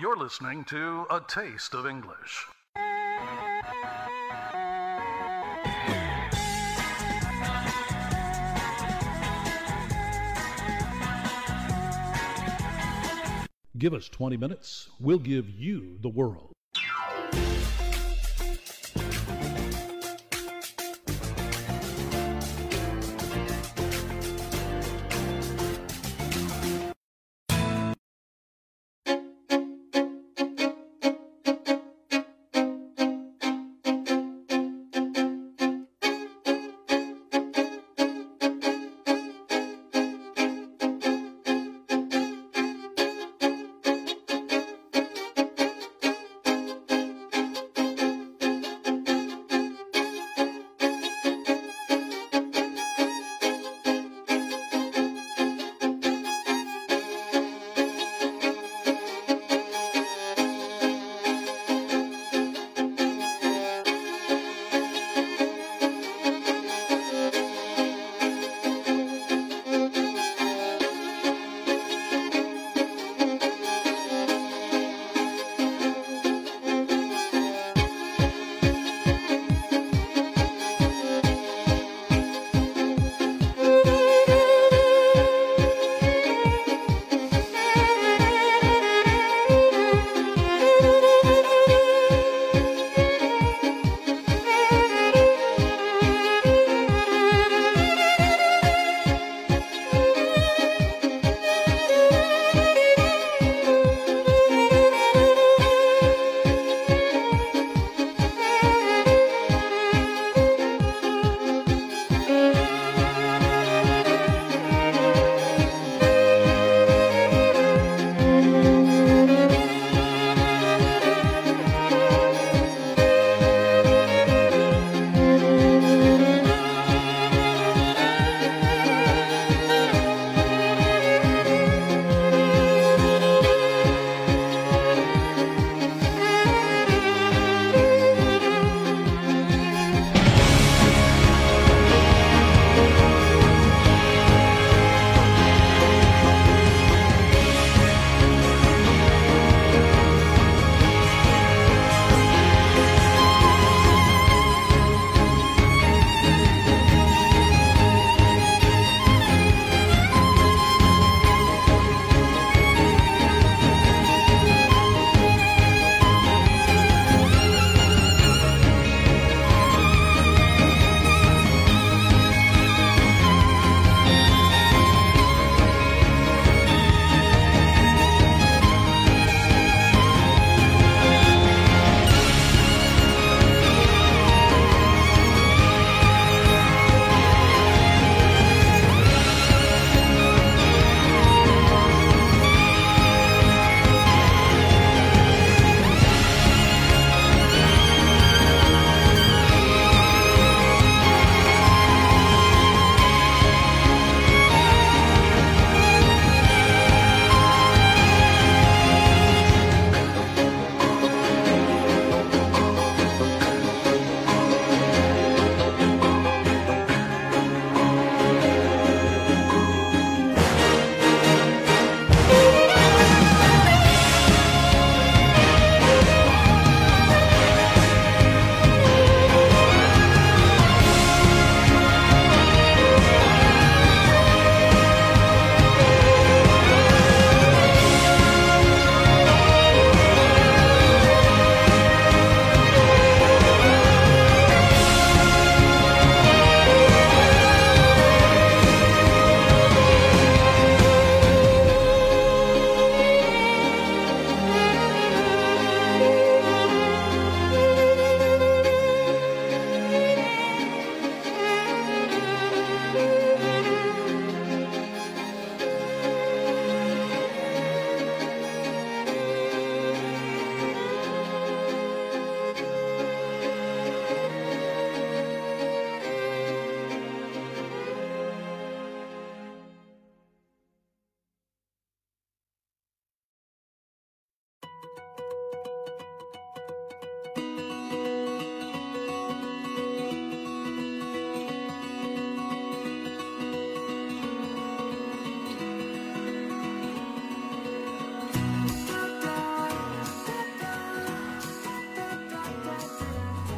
You're listening to A Taste of English. Give us 20 minutes, we'll give you the world.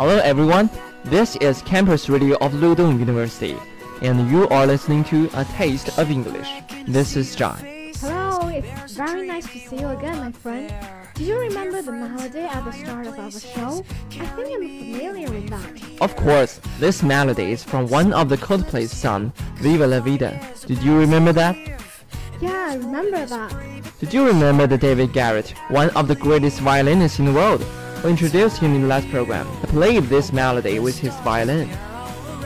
Hello everyone, this is Campus Radio of Ludong University, and you are listening to A Taste of English. This is John. Hello, it's very nice to see you again, my friend. Do you remember the melody at the start of our show? I think I'm familiar with that. Of course, this melody is from one of the Coldplay's song, Viva la Vida. Did you remember that? Yeah, I remember that. Did you remember the David Garrett, one of the greatest violinists in the world? We introduced him in the last program. He played this melody with his violin.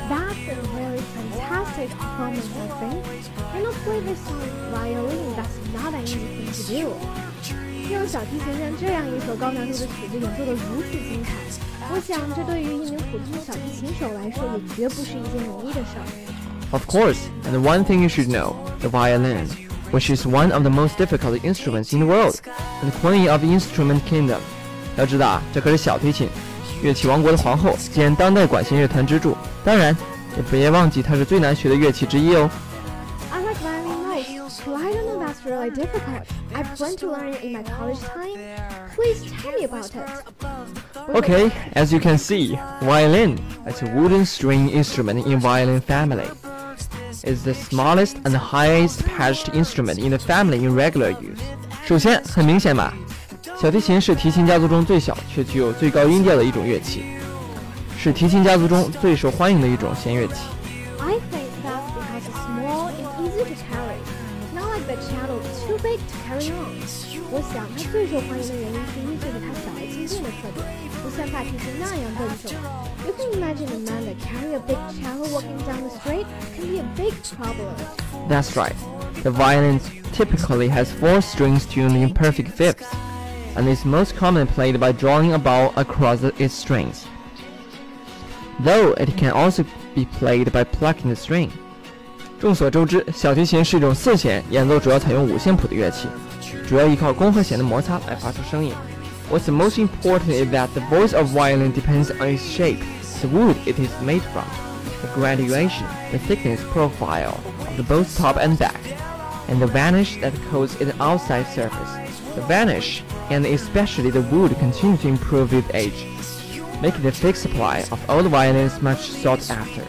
That's a very fantastic performance, I think. You know, play this song with violin, that's not an easy thing to do. 用小提琴让这样一首高难度的曲子演奏得如此精彩，我想这对于一名普通的小提琴手来说也绝不是一件容易的事儿。 Of course, and one thing you should know, the violin, which is one of the most difficult instruments in the world, and the queen of the instrument kingdom. 要知道啊，这可是小提琴，乐器王国的皇后，兼当代管弦乐团支柱。当然，也别忘记它是最难学的乐器之一哦。 I like violin most, but I don't know that's really difficult. I plan to learn it in my college time. Please tell me about it. Okay, as you can see, violin is a wooden string instrument in violin family. It's the smallest and highest pitched instrument in the family in regular use. 首先，很明显吧， 小提琴是提琴家族中最小却具有最高音调的一种乐器，是提琴家族中最受欢迎的一种弦乐器。 I think that's because it's small and easy to carry. Not like the cello, too big to carry on. 我想它最受欢迎的原因之一就是它小而轻便的特点，不像大提琴那样笨重。You can imagine a man that carry a big cello walking down the street can be a big problem. That's right. The violin typically has four strings tuned in perfect fifths, and is most commonly played by drawing a bow across the- its strings. Though it can also be played by plucking the string. 众所周知，小提琴是一种四弦演奏主要采用五线谱的乐器，主要依靠弓和弦的摩擦来发出声音。What's the most important is that the voice of violin depends on its shape, the wood it is made from, the graduation, the thickness profile of the both top and back, and the varnish that coats its outside surface. The varnish, and especially the wood, continue to improve with age, making the fixed supply of old violins much sought after.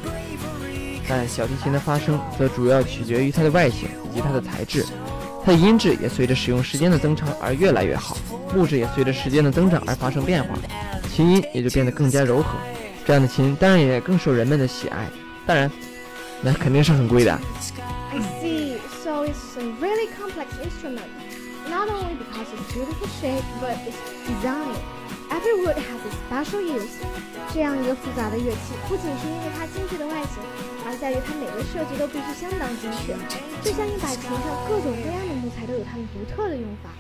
但小提琴的发声则主要取决于它的外形以及它的材质，它的音质也随着使用时间的增长而越来越好，木质也随着时间的增长而发生变化，琴音也就变得更加柔和。这样的琴当然也更受人们的喜爱，当然，那肯定是很贵的。I see. So it's a really complex instrument. Not only because its beautiful shape, but its design. Every wood has its special use. 这样一个复杂的乐器，不仅是因为它精致的外形，而在于它每个设计都必须相当精确。就像一把琴上各种各样的木材都有它们独特的用法。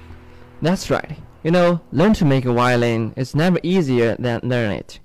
That's right. You know, learn to make a violin is never easier than learn it.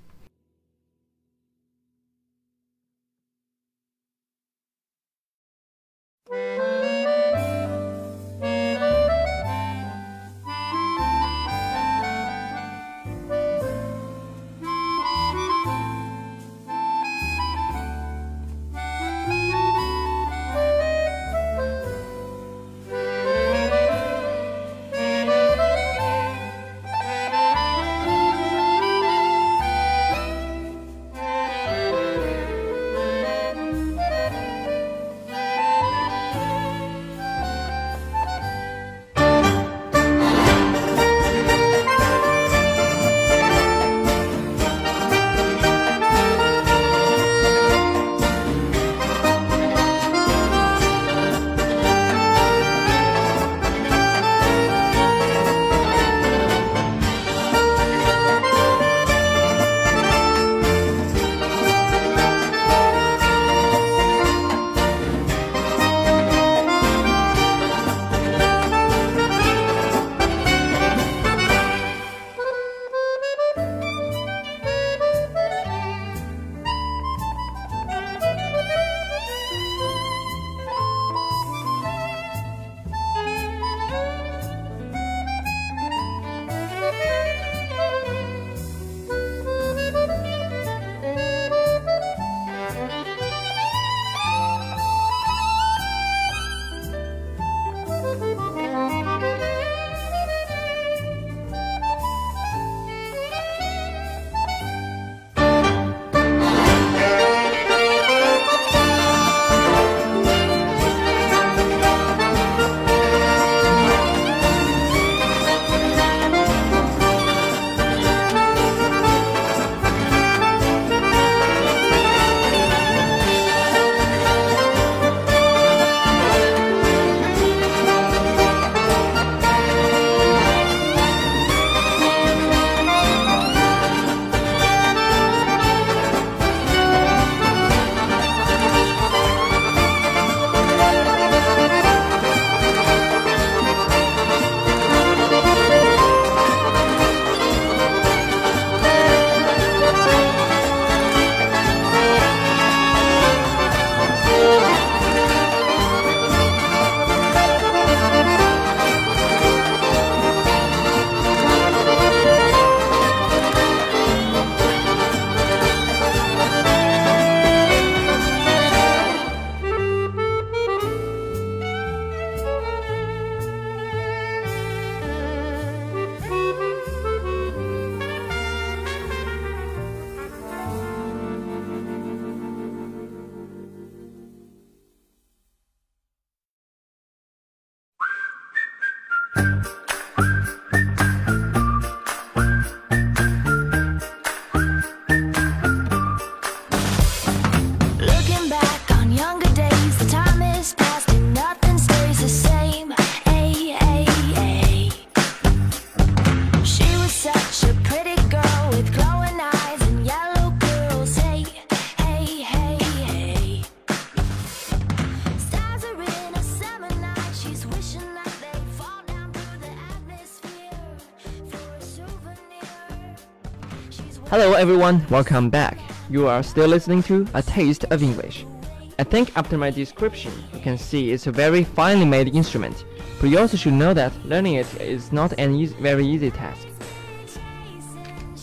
everyone, welcome back. You are still listening to A Taste of English. I think after my description, you can see it's a very finely made instrument, but you also should know that learning it is not an easy, very easy task.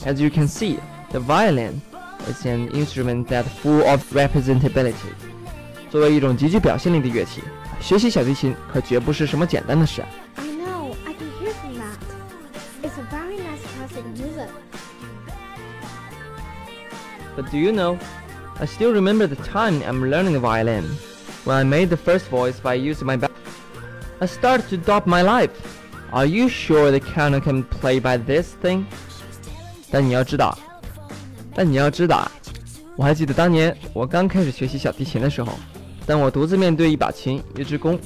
As you can see, the violin is an instrument that full of representability. 作为一种极具表现力的乐器，学习小提琴可绝不是什么简单的事啊。 Do you know, I still remember the time I'm learning the violin, when I made the first voice by using my back. I started to doubt my life. Are you sure the canon can play by this thing? 但你要知道，但你要知道，我还记得当年我刚开始学习小提琴的时候，当我独自面对一把琴、一支弓，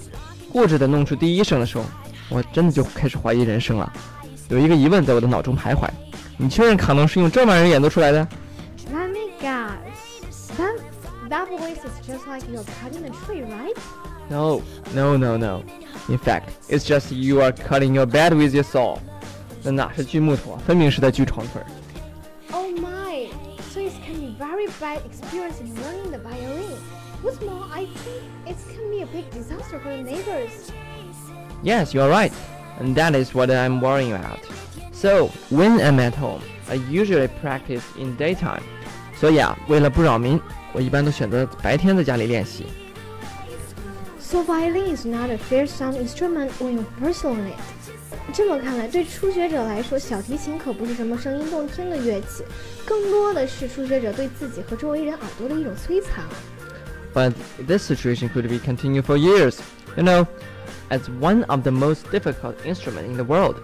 固执地弄出第一声的时候，我真的就开始怀疑人生了。有一个疑问在我的脑中徘徊：你确认卡农是用这玩意演奏出来的？that voice is just like you're cutting a tree, right? No, no, no, no. In fact, it's just you are cutting your bed with your saw. 那哪是锯木头啊，分明是在锯床腿儿。 Oh my! So it can be very bad experience in learning the violin. What's more, I think it can be a big disaster for the neighbors. Yes, you are right. And that is what I'm worrying about. So, when I'm at home, I usually practice in daytime. 所以啊，为了不扰民，我一般都选择白天在家里练习。 So violin is not a fair sound instrument when you first learn it. 这么看来，对初学者来说，小提琴可不是什么声音动听的乐器，更多的是初学者对自己和周围人耳朵的一种摧残。 But this situation could be continued for years. You know, as one of the most difficult instruments in the world,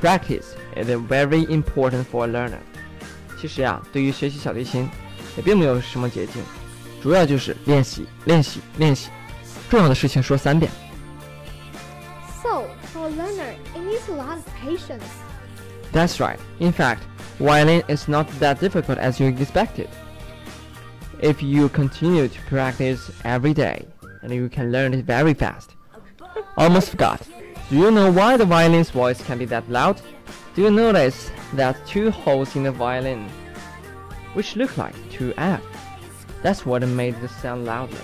practice is very important for a learner. 其实呀，对于学习小提琴，也并没有什么捷径，主要就是练习、练习、练习。重要的事情说三遍。 So for a learner, it needs a lot of patience. That's right. In fact, violin is not that difficult as you expected. If you continue to practice every day, and you can learn it very fast. Almost forgot. Do you know why the violin's voice can be that loud? Do you notice that two holes in the violin, which look like two F? That's what made the sound loudly.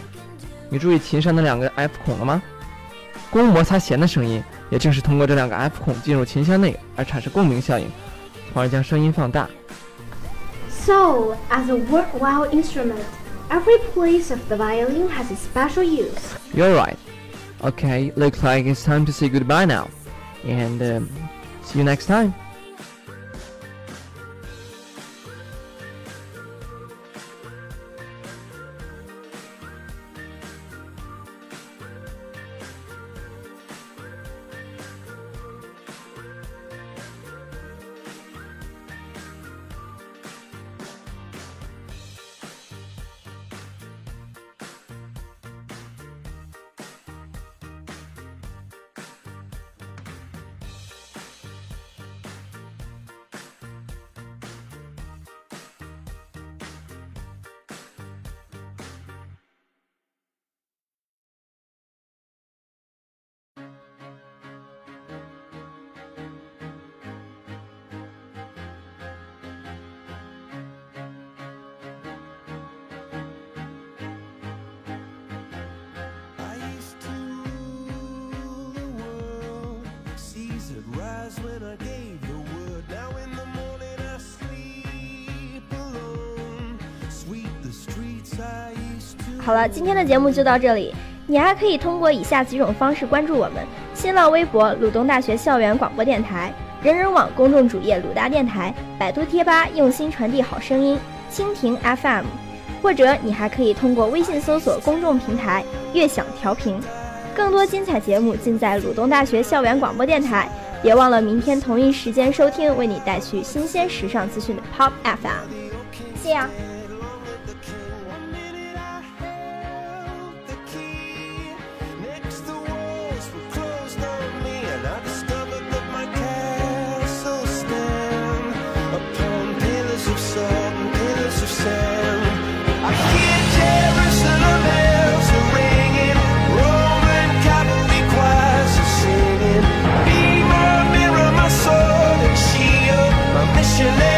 你注意琴上那两个 F 孔了吗？弓摩擦弦的声音，也正是通过这两个 F 孔进入琴箱内而产生共鸣效应，从而将声音放大。 So, as a worthwhile instrument, every place of the violin has its special use. You're right. Okay, looks like it's time to say goodbye now, and um, see you next time. 好了，今天的节目就到这里。你还可以通过以下几种方式关注我们：新浪微博鲁东大学校园广播电台、人人网公众主页鲁大电台、百度贴吧用心传递好声音、蜻蜓 FM，或者你还可以通过微信搜索公众平台“悦享调频”。更多精彩节目尽在鲁东大学校园广播电台。别忘了明天同一时间收听为你带去新鲜时尚资讯的 Pop FM。See ya. you